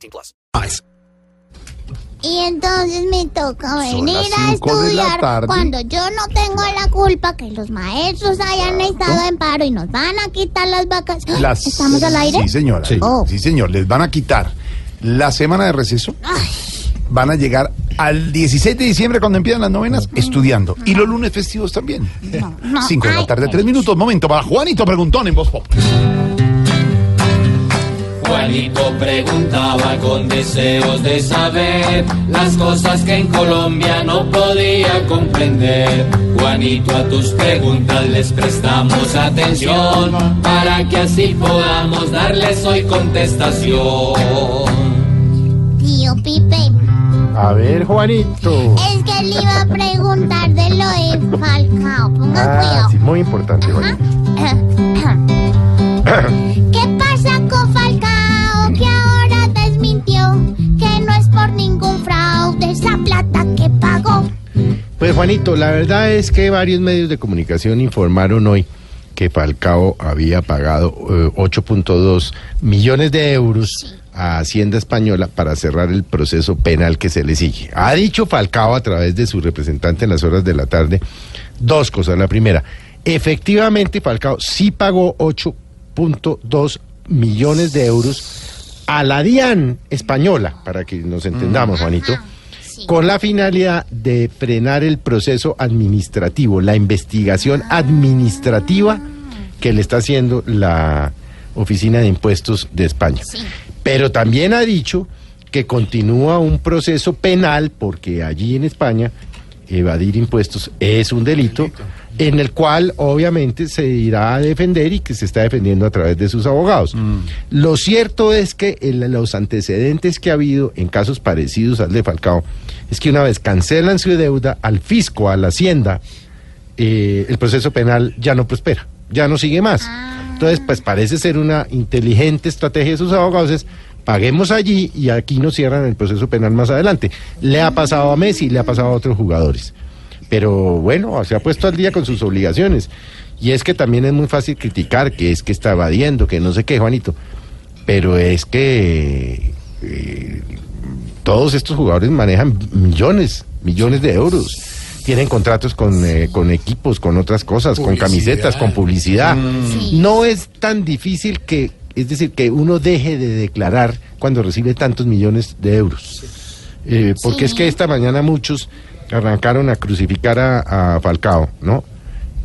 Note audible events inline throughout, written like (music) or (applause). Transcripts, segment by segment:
18 plus. Y entonces me toca Son venir las a cinco de la estudiar tarde. cuando yo no tengo la culpa que los maestros hayan estado en paro y nos van a quitar las vacaciones. Las- ¿Estamos al aire? Sí, señora. Sí. Oh. señor. Les van a quitar la semana de receso. Van a llegar al 16 de diciembre cuando empiezan las novenas estudiando. Y los lunes festivos también. No, no. 5 de la Ay, tarde, 3 minutos. Momento para Juanito Preguntón en Voz Pop. Juanito preguntaba con deseos de saber las cosas que en Colombia no podía comprender. Juanito, a tus preguntas les prestamos atención para que así podamos darles hoy contestación. Tío Pipe, A ver, Juanito. es que le iba a preguntar de lo de Falcao. Ponga Ah, cuidado. sí, muy importante, Juanito. (clears throat) Juanito, la verdad es que varios medios de comunicación informaron hoy que Falcao había pagado eh, 8.2 millones de euros a Hacienda Española para cerrar el proceso penal que se le sigue. Ha dicho Falcao a través de su representante en las horas de la tarde dos cosas. La primera, efectivamente Falcao sí pagó 8.2 millones de euros a la DIAN española, para que nos entendamos, Juanito sí. con la finalidad de frenar el proceso administrativo, la investigación administrativa que le está haciendo la Oficina de Impuestos de España. Sí. Pero también ha dicho que continúa un proceso penal, porque allí en España evadir impuestos es un delito, en el cual obviamente se irá a defender y que se está defendiendo a través de sus abogados. Lo cierto es que el- los antecedentes que ha habido en casos parecidos al de Falcao es que una vez cancelan su deuda al fisco, a la hacienda, eh, el proceso penal ya no prospera, ya no sigue más. Entonces, pues parece ser una inteligente estrategia de sus abogados, es paguemos allí y aquí nos cierran el proceso penal más adelante. Le ha pasado a Messi, le ha pasado a otros jugadores. Pero bueno, se ha puesto al día con sus obligaciones. Y es que también es muy fácil criticar que es que está evadiendo, que no sé qué, Juanito. Pero es que eh, todos estos jugadores manejan millones, millones de euros. Tienen contratos con, eh, con equipos, con otras cosas, con camisetas, con publicidad. Sí. No es tan difícil que, es decir, que uno deje de declarar cuando recibe tantos millones de euros. Eh, porque es que esta mañana muchos arrancaron a crucificar a, a Falcao, ¿no?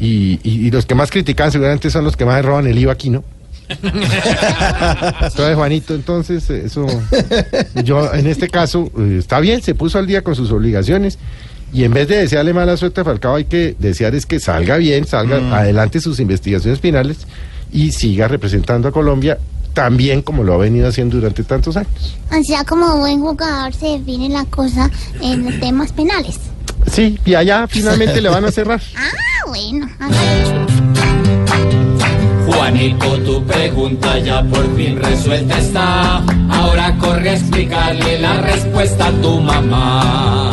Y, y- y los que más critican seguramente son los que más roban el IVA aquí, ¿no? (laughs) Entonces, Juanito, entonces, eso, yo en este caso, eh, está bien, se puso al día con sus obligaciones y en vez de desearle mala suerte a Falcao, hay que desear es que salga bien, salga adelante sus investigaciones finales y siga representando a Colombia también como lo ha venido haciendo durante tantos años. O sea, como buen jugador se define la cosa en los temas penales. Sí, y allá finalmente le van a cerrar. (laughs) Ah, bueno. Juanito, tu pregunta ya por fin resuelta está. Ahora corre a explicarle la respuesta a tu mamá.